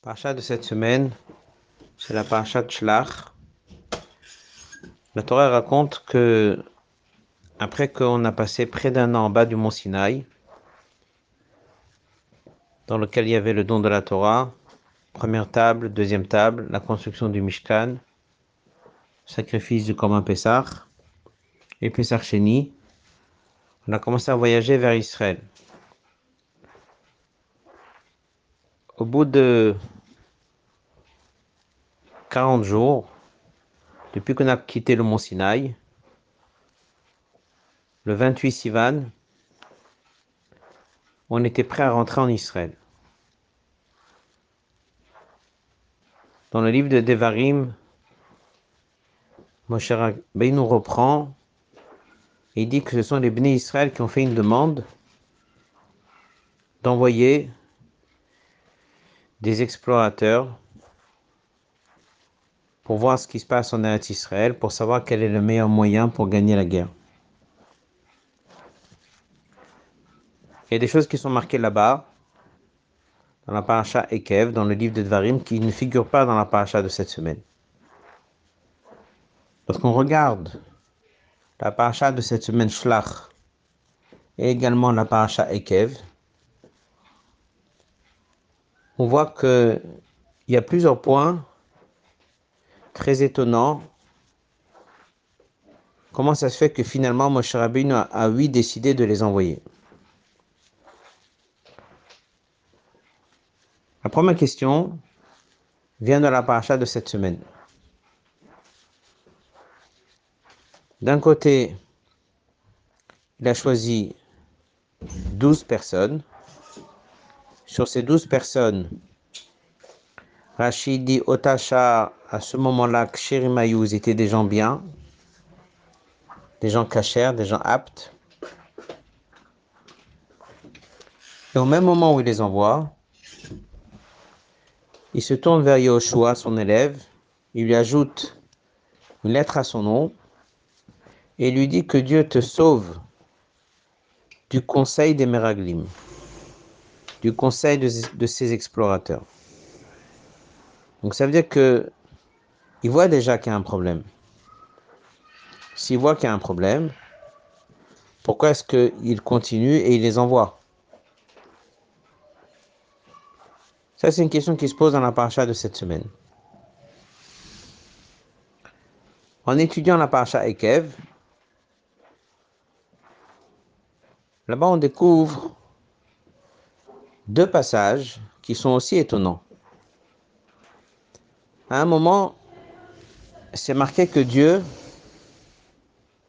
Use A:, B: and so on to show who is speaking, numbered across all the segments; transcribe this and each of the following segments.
A: Parachat de cette semaine, c'est la parachat de Shlach. La Torah raconte que, après qu'on a passé près d'un an en bas du mont Sinaï, dans lequel il y avait le don de la Torah, première table, deuxième table, la construction du Mishkan, sacrifice du Korban Pessah, et Pessah Sheni, on a commencé à voyager vers Israël. Au bout de 40 jours, depuis qu'on a quitté le mont Sinaï, le 28 Sivan, on était prêt à rentrer en Israël. Dans le livre de Devarim, Moshe nous reprend et dit que ce sont les bénis Israël qui ont fait une demande d'envoyer des explorateurs pour voir ce qui se passe en Israël, pour savoir quel est le meilleur moyen pour gagner la guerre. Il y a des choses qui sont marquées là-bas, dans la paracha Ekev, dans le livre de Dvarim, qui ne figurent pas dans la paracha de cette semaine. Lorsqu'on regarde la paracha de cette semaine Shlach et également la paracha Ekev, on voit qu'il y a plusieurs points très étonnants. Comment ça se fait que finalement Moshe Rabbeinu a, a décidé de les envoyer? La première question vient de la paracha de cette semaine. D'un côté, il a choisi 12 personnes sur ces douze personnes, Rachid dit Otacha, à ce moment-là, Kshirimayuz étaient des gens bien, des gens cachers, des gens aptes. Et au même moment où il les envoie, il se tourne vers Yoshua, son élève, il lui ajoute une lettre à son nom et lui dit que Dieu te sauve du conseil des Meraglim du conseil de, ces explorateurs. Donc ça veut dire que il voit déjà qu'il y a un problème. S'il voit qu'il y a un problème, pourquoi est-ce qu'il continue et il les envoie? Ça, c'est une question qui se pose dans la paracha de cette semaine. En étudiant la paracha Ekev, là-bas on découvre deux passages qui sont aussi étonnants. À un moment, c'est marqué que Dieu,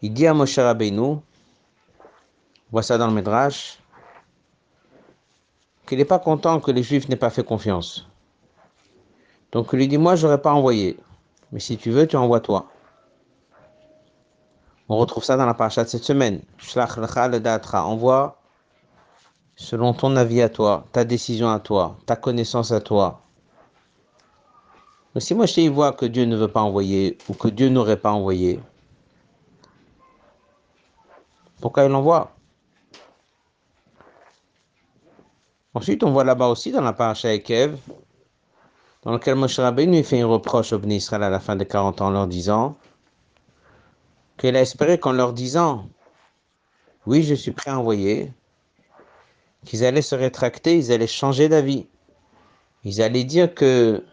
A: il dit à Moshe Rabbeinu, voit ça dans le Midrash, qu'il n'est pas content que les Juifs n'aient pas fait confiance. Donc il lui dit, moi, je n'aurais pas envoyé. Mais si tu veux, tu envoies toi. On retrouve ça dans la paracha de cette semaine. Shlach le envoie selon ton avis à toi, ta décision à toi, ta connaissance à toi. Mais si moi je y vois que Dieu ne veut pas envoyer ou que Dieu n'aurait pas envoyé, pourquoi il envoie Ensuite, on voit là-bas aussi dans la paracha Ekev, dans lequel Moshe Rabbeinu fait un reproche au Bnei à la fin de 40 ans, en leur disant qu'il a espéré qu'en leur disant oui, je suis prêt à envoyer, qu'ils allaient se rétracter, ils allaient changer d'avis. Ils allaient dire que,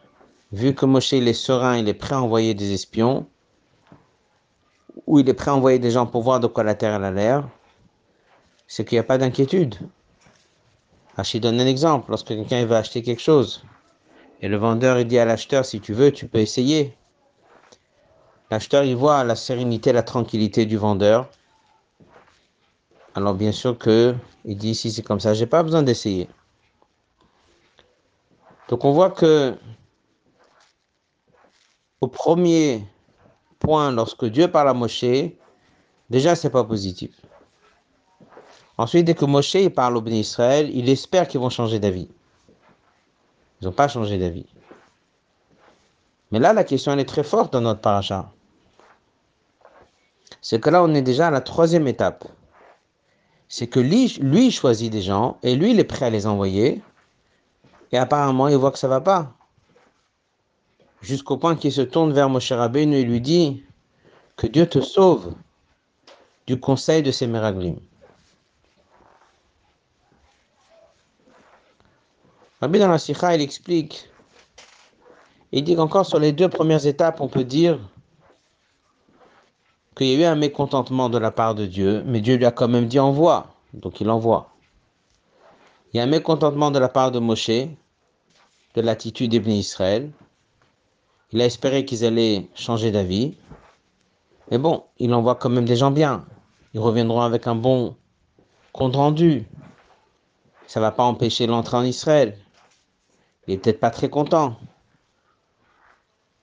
A: vu que Moshe il est serein, il est prêt à envoyer des espions, ou il est prêt à envoyer des gens pour voir de quoi la terre a l'air, c'est qu'il n'y a pas d'inquiétude. Je donne un exemple. Lorsque quelqu'un veut acheter quelque chose, et le vendeur il dit à l'acheteur, si tu veux, tu peux essayer. L'acheteur, il voit la sérénité, la tranquillité du vendeur. Alors bien sûr que il dit si c'est comme ça, j'ai pas besoin d'essayer. Donc on voit que au premier point, lorsque Dieu parle à Moshe, déjà c'est pas positif. Ensuite, dès que Moshe parle au béni Israël, il espère qu'ils vont changer d'avis. Ils n'ont pas changé d'avis. Mais là, la question elle est très forte dans notre paracha. C'est que là, on est déjà à la troisième étape c'est que lui, choisit des gens et lui, il est prêt à les envoyer. Et apparemment, il voit que ça va pas. jusqu'au point qu'il se tourne vers Moshe Rabbeinu et lui dit que Dieu te sauve du conseil de ces Meraglim. Rabbi dans la Sikha, il explique, il dit qu'encore sur les deux premières étapes, on peut dire qu'il y a eu un mécontentement de la part de Dieu, mais Dieu lui a quand même dit envoie, donc il envoie. Il y a un mécontentement de la part de Moshe, de l'attitude des Israël. Il a espéré qu'ils allaient changer d'avis. Mais bon, il envoie quand même des gens bien. Ils reviendront avec un bon compte rendu. Ça ne va pas empêcher l'entrée en Israël. Il est peut-être pas très content.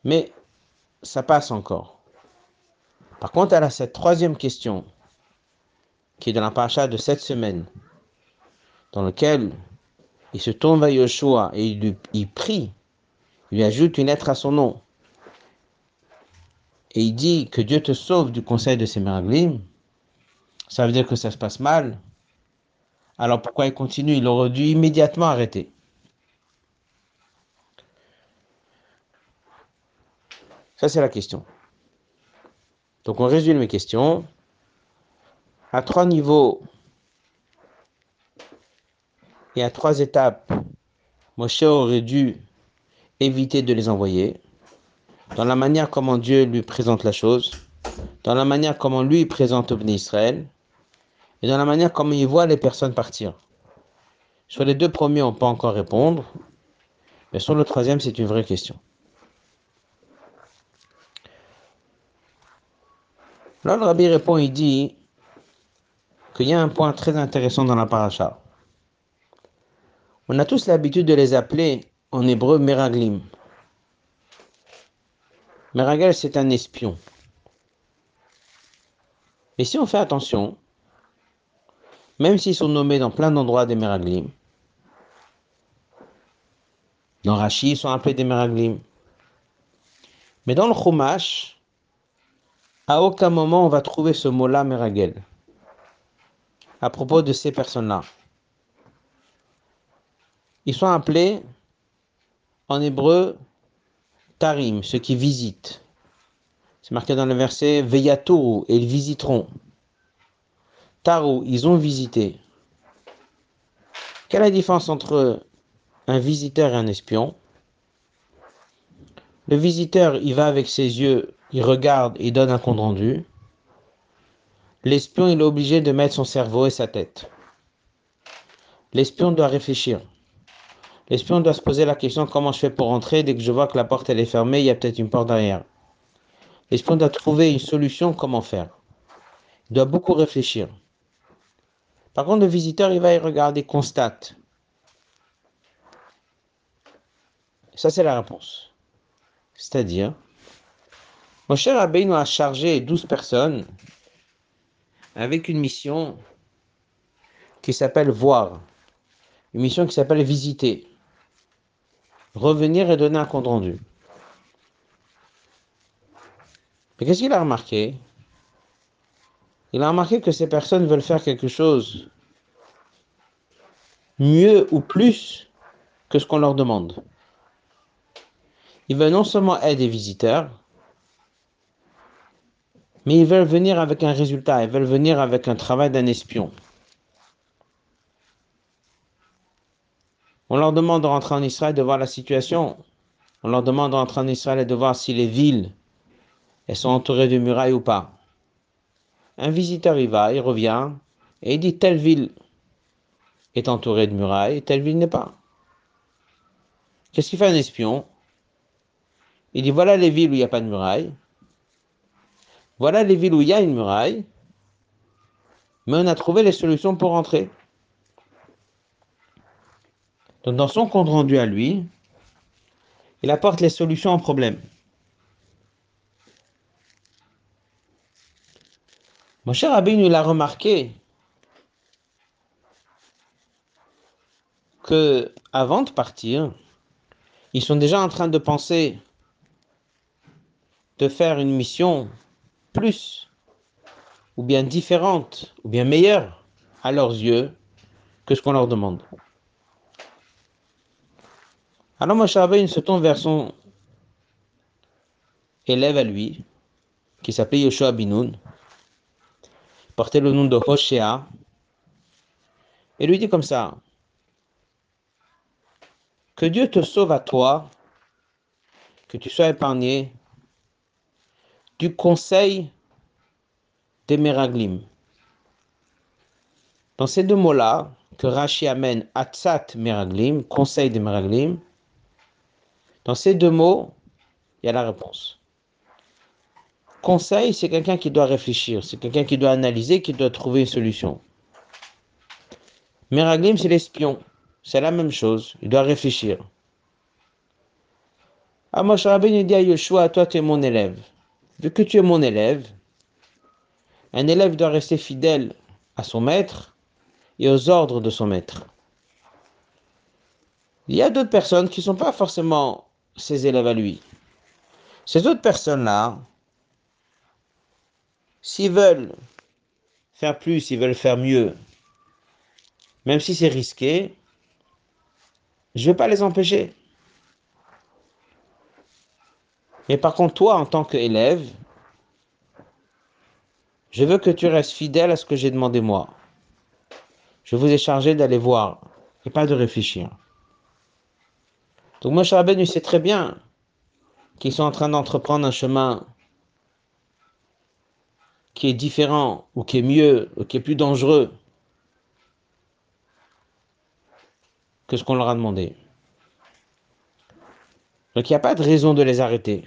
A: Mais ça passe encore. Par contre, elle a cette troisième question, qui est dans la paracha de cette semaine, dans lequel il se tourne vers Yoshua et il, prie, il lui ajoute une lettre à son nom. Et il dit que Dieu te sauve du conseil de ces miraglim. Ça veut dire que ça se passe mal. Alors pourquoi il continue? Il aurait dû immédiatement arrêter. Ça, c'est la question. Donc, on résume mes questions. À trois niveaux et à trois étapes, Moshe aurait dû éviter de les envoyer. Dans la manière comment Dieu lui présente la chose, dans la manière comment lui présente au Israël, et dans la manière comment il voit les personnes partir. Sur les deux premiers, on peut encore répondre, mais sur le troisième, c'est une vraie question. Là, le rabbi répond, il dit qu'il y a un point très intéressant dans la paracha. On a tous l'habitude de les appeler en hébreu meraglim. Meragel, c'est un espion. Mais si on fait attention, même s'ils sont nommés dans plein d'endroits des meraglim, dans Rashi, ils sont appelés des meraglim. Mais dans le Chumash, à aucun moment on va trouver ce mot-là, Meragel, à propos de ces personnes-là. Ils sont appelés en hébreu Tarim, ceux qui visitent. C'est marqué dans le verset Veyatouru, et ils visiteront. Taru, ils ont visité. Quelle est la différence entre un visiteur et un espion? Le visiteur, il va avec ses yeux il regarde, il donne un compte rendu. L'espion, il est obligé de mettre son cerveau et sa tête. L'espion doit réfléchir. L'espion doit se poser la question comment je fais pour rentrer? Dès que je vois que la porte est fermée, il y a peut-être une porte derrière. L'espion doit trouver une solution comment faire. Il doit beaucoup réfléchir. Par contre, le visiteur, il va y regarder, constate. Ça, c'est la réponse. C'est-à-dire, Moshe Rabbeinu a chargé 12 personnes avec une mission qui s'appelle voir, une mission qui s'appelle visiter, revenir et donner un compte rendu. Mais qu'est-ce qu'il a remarqué? Il a remarqué que ces personnes veulent faire quelque chose mieux ou plus que ce qu'on leur demande. Ils veulent non seulement aider les visiteurs, mais ils veulent venir avec un résultat, ils veulent venir avec un travail d'un espion. On leur demande de rentrer en Israël, de voir la situation. On leur demande de rentrer en Israël et de voir si les villes elles sont entourées de murailles ou pas. Un visiteur y va, il revient et il dit telle ville est entourée de murailles et telle ville n'est pas. Qu'est-ce qu'il fait un espion? Il dit voilà les villes où il n'y a pas de murailles voilà les villes où il y a une muraille, mais on a trouvé les solutions pour rentrer. Donc dans son compte rendu à lui, il apporte les solutions au problème. Mon cher Abbé, il a remarqué que avant de partir, ils sont déjà en train de penser de faire une mission plus, ou bien différente, ou bien meilleure à leurs yeux que ce qu'on leur demande. Alors Moshe Rabbeinu se tourne vers son élève à lui, qui s'appelait Yoshua Binoun, portait le nom de Hoshea, et lui dit comme ça, que Dieu te sauve à toi, que tu sois épargné du conseil des Meraglim. Dans ces deux mots-là, que Rashi amène Atzat Meraglim, conseil des Meraglim, dans ces deux mots, il y a la réponse. Conseil, c'est quelqu'un qui doit réfléchir, c'est quelqu'un qui doit analyser, qui doit trouver une solution. Meraglim, c'est l'espion. C'est la même chose. Il doit réfléchir. Ah, Moshe Rabbeinu dit à Yeshua, toi tu es mon élève. Vu que tu es mon élève, un élève doit rester fidèle à son maître et aux ordres de son maître. Il y a d'autres personnes qui ne sont pas forcément ses élèves à lui. Ces autres personnes-là, s'ils veulent faire plus, s'ils veulent faire mieux, même si c'est risqué, je ne vais pas les empêcher. Mais par contre, toi, en tant qu'élève, je veux que tu restes fidèle à ce que j'ai demandé moi. Je vous ai chargé d'aller voir et pas de réfléchir. Donc Moshe Rabbeinu sait très bien qu'ils sont en train d'entreprendre un chemin qui est différent ou qui est mieux ou qui est plus dangereux que ce qu'on leur a demandé. Donc il n'y a pas de raison de les arrêter.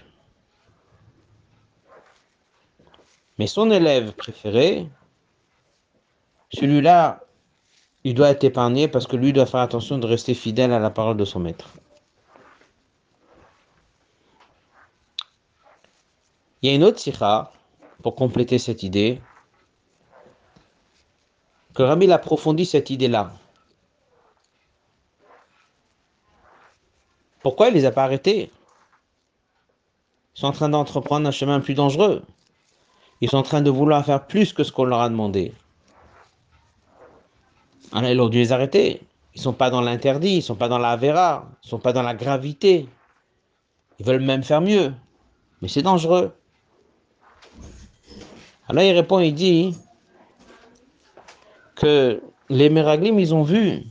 A: Mais son élève préféré, celui-là, il doit être épargné parce que lui doit faire attention de rester fidèle à la parole de son maître. Il y a une autre sikha pour compléter cette idée, que Rami approfondit cette idée-là. Pourquoi il ne les a pas arrêtés? Ils sont en train d'entreprendre un chemin plus dangereux. Ils sont en train de vouloir faire plus que ce qu'on leur a demandé. Alors il aurait dû les arrêter. Ils ne sont pas dans l'interdit, ils ne sont pas dans la vera, ils ne sont pas dans la gravité. Ils veulent même faire mieux. Mais c'est dangereux. Alors il répond, il dit que les Meraglim, ils ont vu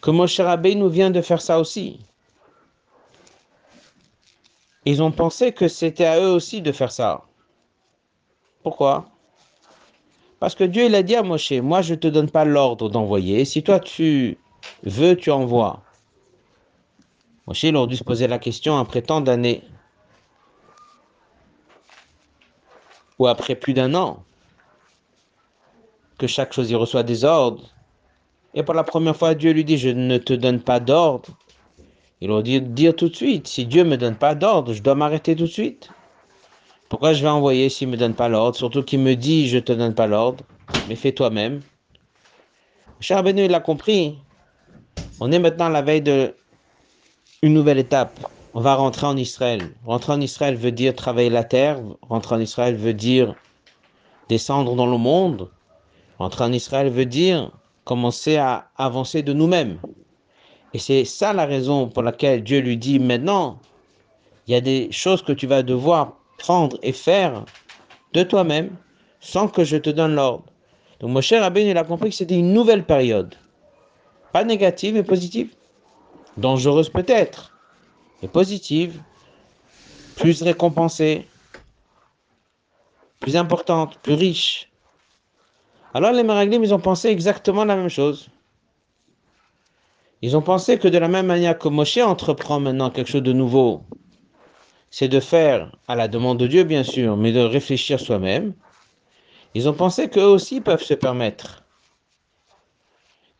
A: que Moshe nous vient de faire ça aussi. Ils ont pensé que c'était à eux aussi de faire ça. Pourquoi? Parce que Dieu il a dit à Moshe, moi je ne te donne pas l'ordre d'envoyer, si toi tu veux, tu envoies. Moshe il aurait dû se poser la question après tant d'années, ou après plus d'un an, que chaque chose il reçoit des ordres, et pour la première fois, Dieu lui dit, je ne te donne pas d'ordre. Il aurait dû dire tout de suite, si Dieu ne me donne pas d'ordre, je dois m'arrêter tout de suite. Pourquoi je vais envoyer s'il ne me donne pas l'ordre? Surtout qu'il me dit, je ne te donne pas l'ordre, mais fais toi-même. Cher Benu, il a compris. On est maintenant à la veille de une nouvelle étape. On va rentrer en Israël. Rentrer en Israël veut dire travailler la terre. Rentrer en Israël veut dire descendre dans le monde. Rentrer en Israël veut dire commencer à avancer de nous-mêmes. Et c'est ça la raison pour laquelle Dieu lui dit maintenant, il y a des choses que tu vas devoir prendre et faire de toi-même sans que je te donne l'ordre. Donc mon cher Abbé, il a compris que c'était une nouvelle période. Pas négative, mais positive. Dangereuse peut-être, mais positive. Plus récompensée, plus importante, plus riche. Alors les Meraglim, ils ont pensé exactement la même chose. Ils ont pensé que de la même manière que Moshe entreprend maintenant quelque chose de nouveau, c'est de faire, à la demande de Dieu bien sûr, mais de réfléchir soi-même, ils ont pensé qu'eux aussi peuvent se permettre.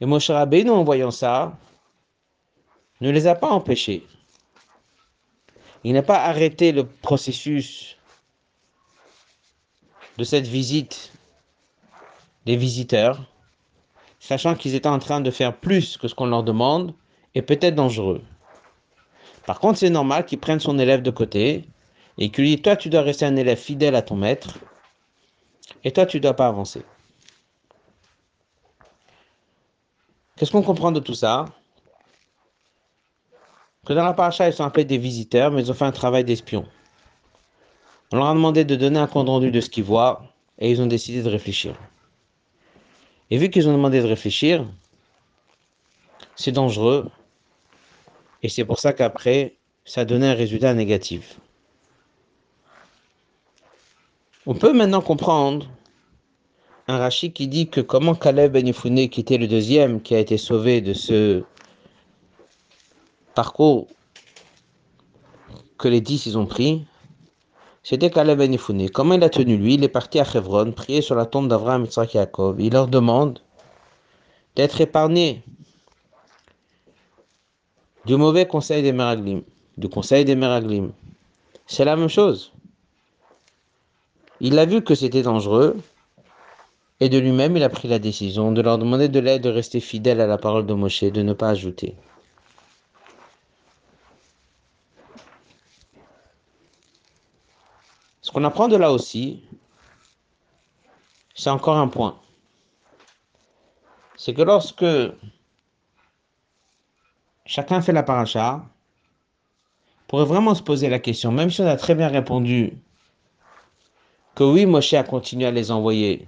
A: Et Moshe Rabbeinu, en voyant ça, ne les a pas empêchés. Il n'a pas arrêté le processus de cette visite des visiteurs, sachant qu'ils étaient en train de faire plus que ce qu'on leur demande, et peut-être dangereux. Par contre, c'est normal qu'ils prennent son élève de côté et qu'il lui toi, tu dois rester un élève fidèle à ton maître, et toi, tu ne dois pas avancer. Qu'est-ce qu'on comprend de tout ça? Que dans la paracha, ils sont appelés des visiteurs, mais ils ont fait un travail d'espion. On leur a demandé de donner un compte rendu de ce qu'ils voient, et ils ont décidé de réfléchir. Et vu qu'ils ont demandé de réfléchir, c'est dangereux, et c'est pour ça qu'après, ça donné un résultat négatif. On peut maintenant comprendre un Rashi qui dit que comment Caleb Ben Yifune, qui était le deuxième, qui a été sauvé de ce parcours que les dix ils ont pris, c'était Caleb Ben Yifune. Comment il a tenu lui Il est parti à Hebron, prier sur la tombe d'Abraham, Yitzhak Yaakov. Il leur demande d'être épargné du mauvais conseil des Meraglim, du conseil des Meraglim. C'est la même chose. Il a vu que c'était dangereux, et de lui-même, il a pris la décision de leur demander de l'aide, de rester fidèle à la parole de Moshe, de ne pas ajouter. Ce qu'on apprend de là aussi, c'est encore un point. C'est que lorsque chacun fait la paracha, pourrait vraiment se poser la question, même si on a très bien répondu que oui, Moshe a continué à les envoyer,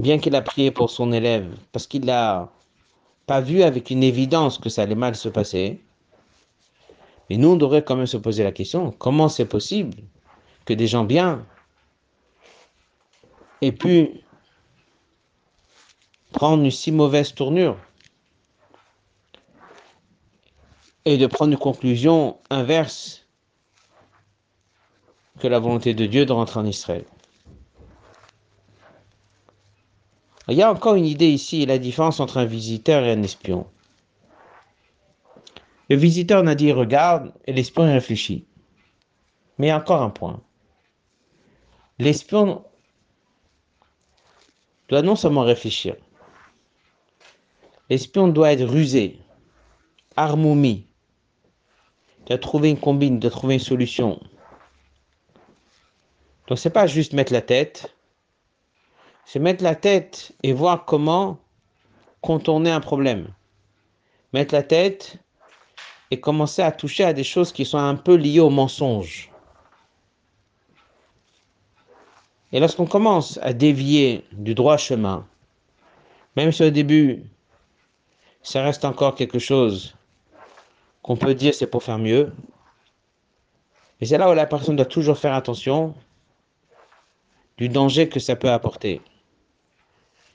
A: bien qu'il a prié pour son élève, parce qu'il n'a pas vu avec une évidence que ça allait mal se passer, mais nous, on devrait quand même se poser la question, comment c'est possible que des gens bien aient pu prendre une si mauvaise tournure et de prendre une conclusion inverse que la volonté de Dieu de rentrer en Israël. Il y a encore une idée ici, la différence entre un visiteur et un espion. Le visiteur n'a dit regarde et l'espion réfléchit. Mais encore un point. L'espion doit non seulement réfléchir, l'espion doit être rusé, armoumi, doit trouver une combine, doit trouver une solution. Donc c'est pas juste mettre la tête, c'est mettre la tête et voir comment contourner un problème. Mettre la tête et commencer à toucher à des choses qui sont un peu liées au mensonge. Et lorsqu'on commence à dévier du droit chemin, même si au début, ça reste encore quelque chose qu'on peut dire c'est pour faire mieux, et c'est là où la personne doit toujours faire attention du danger que ça peut apporter.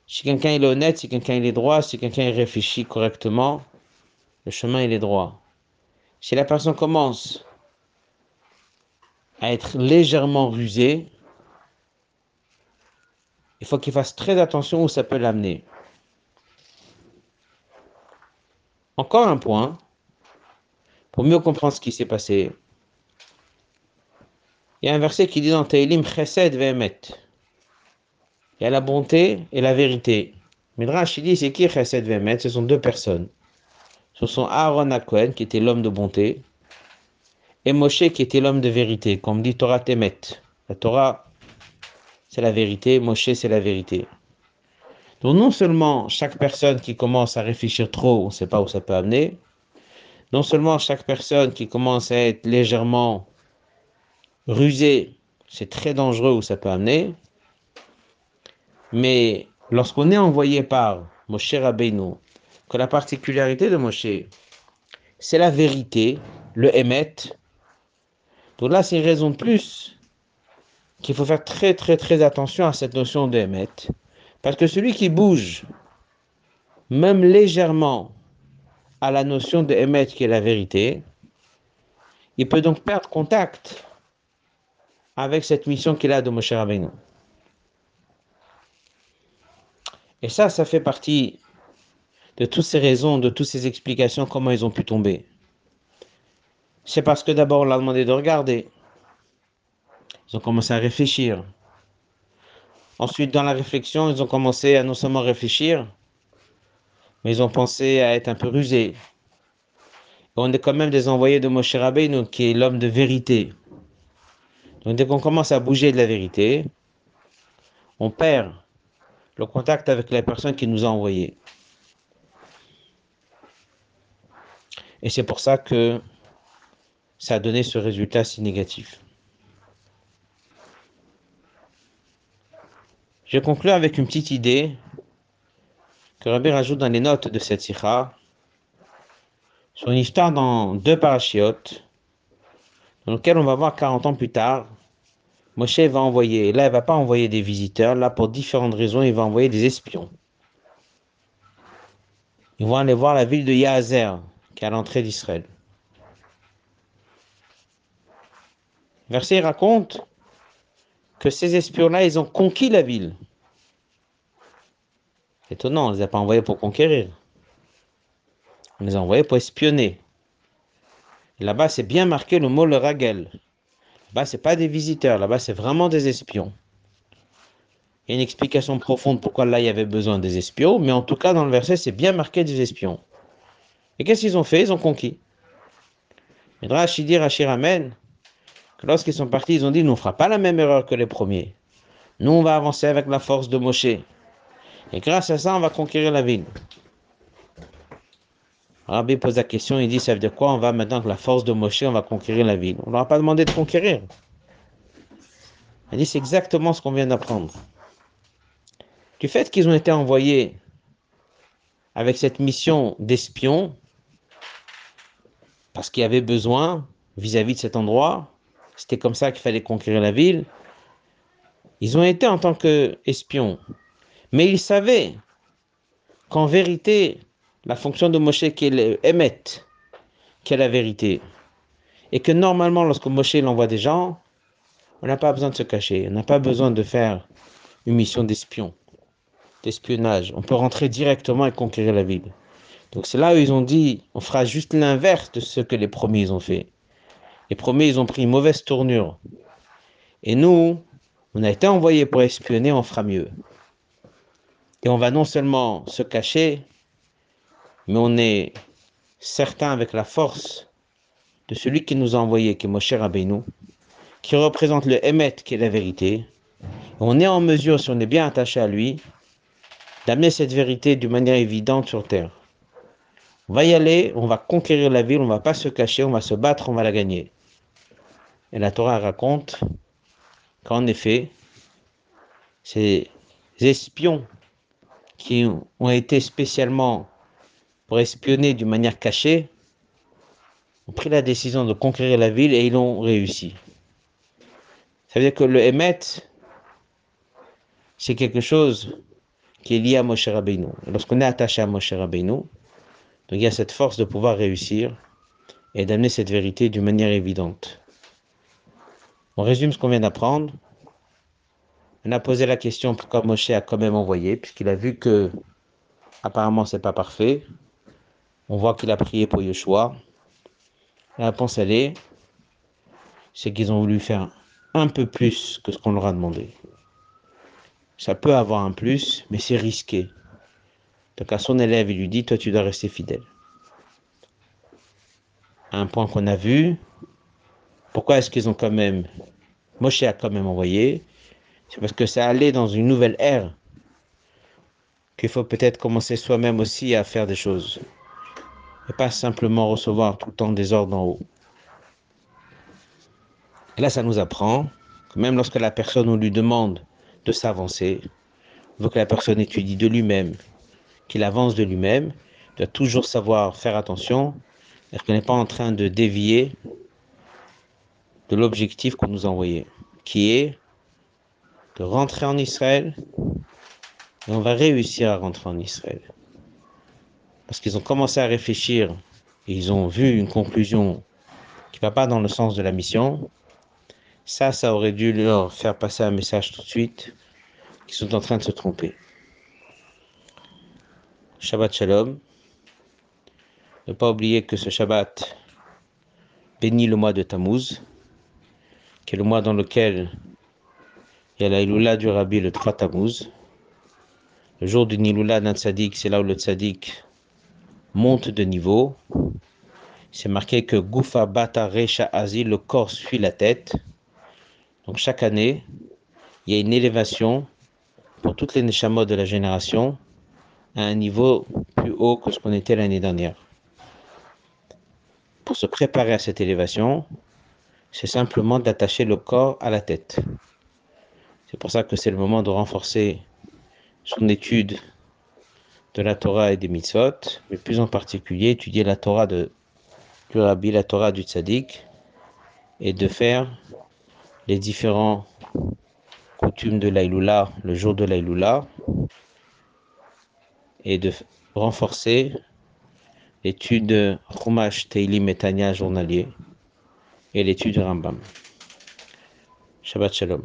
A: Si quelqu'un est honnête, si quelqu'un est droit, si quelqu'un réfléchit correctement, le chemin il est droit. Si la personne commence à être légèrement rusée, il faut qu'il fasse très attention où ça peut l'amener. Encore un point, pour mieux comprendre ce qui s'est passé. Il y a un verset qui dit dans Teilim Chesed Ve'emet. Il y a la bonté et la vérité. Midrash, dit, c'est qui Chesed Vemet Ce sont deux personnes. Ce sont Aaron Akohen, qui était l'homme de bonté, et Moshe, qui était l'homme de vérité. Comme dit Torah Temet. La Torah, c'est la vérité, Moshe, c'est la vérité. Donc non seulement chaque personne qui commence à réfléchir trop, on ne sait pas où ça peut amener, non seulement chaque personne qui commence à être légèrement rusée, c'est très dangereux où ça peut amener, mais lorsqu'on est envoyé par Moshe Rabbeinu, que la particularité de Moshe, c'est la vérité, le émet, donc là c'est une raison de plus qu'il faut faire très très très attention à cette notion de émet, parce que celui qui bouge, même légèrement, à la notion de émet qui est la vérité, il peut donc perdre contact avec cette mission qu'il a de Moshe Rabbeinu. Et ça, ça fait partie de toutes ces raisons, de toutes ces explications, comment ils ont pu tomber. C'est parce que d'abord, on leur a demandé de regarder. Ils ont commencé à réfléchir. Ensuite, dans la réflexion, ils ont commencé à non seulement réfléchir, mais ils ont pensé à être un peu rusés. on est quand même des envoyés de Moshe Rabbeinu, qui est l'homme de vérité. Donc dès qu'on commence à bouger de la vérité, on perd le contact avec la personne qui nous a envoyé. Et c'est pour ça que ça a donné ce résultat si négatif. Je conclue avec une petite idée que Rabbi rajoute dans les notes de cette sikha sur une histoire dans deux parachiotes dans lequel on va voir 40 ans plus tard, Moshe va envoyer, là il va pas envoyer des visiteurs, là pour différentes raisons il va envoyer des espions. Ils vont aller voir la ville de Yahazer, qui est à l'entrée d'Israël. Verset raconte que ces espions-là, ils ont conquis la ville. Étonnant, on ne les a pas envoyés pour conquérir. On les a envoyés pour espionner. Là-bas, c'est bien marqué le mot le ragel. Là-bas, c'est pas des visiteurs, là-bas, c'est vraiment des espions. Il y a une explication profonde pourquoi là, il y avait besoin des espions, mais en tout cas, dans le verset, c'est bien marqué des espions. Et qu'est-ce qu'ils ont fait? Ils ont conquis. Et Rachidi Rachir Amen, que lorsqu'ils sont partis, ils ont dit, nous ne fera pas la même erreur que les premiers. Nous, on va avancer avec la force de Moshe. Et grâce à ça, on va conquérir la ville. Rabbi pose la question, il dit, ça veut dire quoi? On va maintenant que la force de Moshe, on va conquérir la ville. On ne leur a pas demandé de conquérir. Il dit, c'est exactement ce qu'on vient d'apprendre. Du fait qu'ils ont été envoyés avec cette mission d'espion, parce qu'il y avait besoin vis-à-vis de cet endroit, c'était comme ça qu'il fallait conquérir la ville, ils ont été en tant qu'espions. Mais ils savaient qu'en vérité, la fonction de Moshe qui est émettre, qui est la vérité. Et que normalement, lorsque Moshe l'envoie des gens, on n'a pas besoin de se cacher, on n'a pas besoin de faire une mission d'espion, d'espionnage. On peut rentrer directement et conquérir la ville. Donc c'est là où ils ont dit, on fera juste l'inverse de ce que les premiers ont fait. Les premiers, ils ont pris une mauvaise tournure. Et nous, on a été envoyés pour espionner, on fera mieux. Et on va non seulement se cacher, mais on est certain avec la force de celui qui nous a envoyé, qui est Moshe Rabbeinu, qui représente le Emet, qui est la vérité. On est en mesure, si on est bien attaché à lui, d'amener cette vérité d'une manière évidente sur terre. On va y aller, on va conquérir la ville, on va pas se cacher, on va se battre, on va la gagner. Et la Torah raconte qu'en effet, ces espions qui ont été spécialement pour espionner d'une manière cachée, ont pris la décision de conquérir la ville et ils l'ont réussi. Ça veut dire que le Emet, c'est quelque chose qui est lié à Moshe Rabbeinu. Lorsqu'on est attaché à Moshe Rabbeinu, donc il y a cette force de pouvoir réussir et d'amener cette vérité d'une manière évidente. On résume ce qu'on vient d'apprendre. On a posé la question pourquoi Moshe a quand même envoyé, puisqu'il a vu que apparemment c'est pas parfait. On voit qu'il a prié pour Yeshua. La réponse, elle est, c'est qu'ils ont voulu faire un peu plus que ce qu'on leur a demandé. Ça peut avoir un plus, mais c'est risqué. Donc à son élève, il lui dit, toi tu dois rester fidèle. Un point qu'on a vu, pourquoi est-ce qu'ils ont quand même, Moshe a quand même envoyé, c'est parce que ça allait dans une nouvelle ère, qu'il faut peut-être commencer soi-même aussi à faire des choses et pas simplement recevoir tout le temps des ordres en haut. Là, ça nous apprend que même lorsque la personne, lui demande de s'avancer, il veut que la personne étudie de lui-même, qu'il avance de lui-même, doit toujours savoir faire attention, est-ce qu'on n'est pas en train de dévier de l'objectif qu'on nous a envoyé, qui est de rentrer en Israël, et on va réussir à rentrer en Israël parce qu'ils ont commencé à réfléchir et ils ont vu une conclusion qui ne va pas dans le sens de la mission, ça, ça aurait dû leur faire passer un message tout de suite qu'ils sont en train de se tromper. Shabbat Shalom. Ne pas oublier que ce Shabbat bénit le mois de Tammuz, qui est le mois dans lequel il y a la Iloula du Rabbi le 3 Tammuz. Le jour du Niloula d'un tzaddik, c'est là où le tzaddik monte de niveau. C'est marqué que Goufa Bata Recha Azi, le corps suit la tête. Donc chaque année, il y a une élévation pour toutes les Neshamot de la génération à un niveau plus haut que ce qu'on était l'année dernière. pour se préparer à cette élévation, c'est simplement d'attacher le corps à la tête. C'est pour ça que c'est le moment de renforcer son étude de la Torah et des mitzvot, mais plus en particulier étudier la Torah de, du Rabbi, la Torah du Tzaddik, et de faire les différents coutumes de l'Aïloula le jour de l'Aïloula, et de renforcer l'étude de Chumash Teilim et journalier et l'étude Rambam. Shabbat Shalom.